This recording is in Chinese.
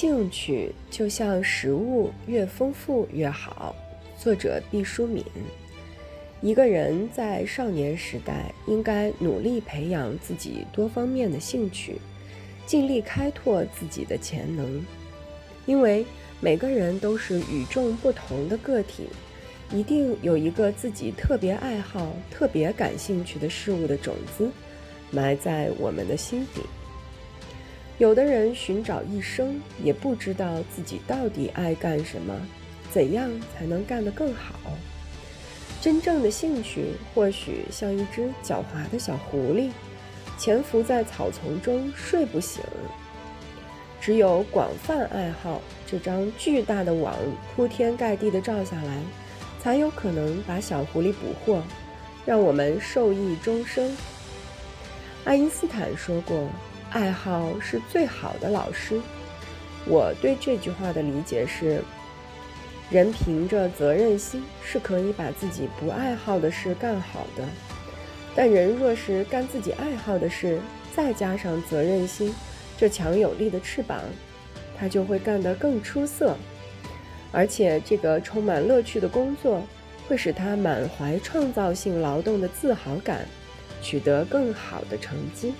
兴趣就像食物，越丰富越好。作者毕淑敏。一个人在少年时代应该努力培养自己多方面的兴趣，尽力开拓自己的潜能。因为每个人都是与众不同的个体，一定有一个自己特别爱好、特别感兴趣的事物的种子，埋在我们的心底。有的人寻找一生，也不知道自己到底爱干什么，怎样才能干得更好。真正的兴趣或许像一只狡猾的小狐狸，潜伏在草丛中睡不醒。只有广泛爱好这张巨大的网铺天盖地的罩下来，才有可能把小狐狸捕获，让我们受益终生。爱因斯坦说过。爱好是最好的老师。我对这句话的理解是：人凭着责任心是可以把自己不爱好的事干好的，但人若是干自己爱好的事，再加上责任心这强有力的翅膀，他就会干得更出色，而且这个充满乐趣的工作会使他满怀创造性劳动的自豪感，取得更好的成绩。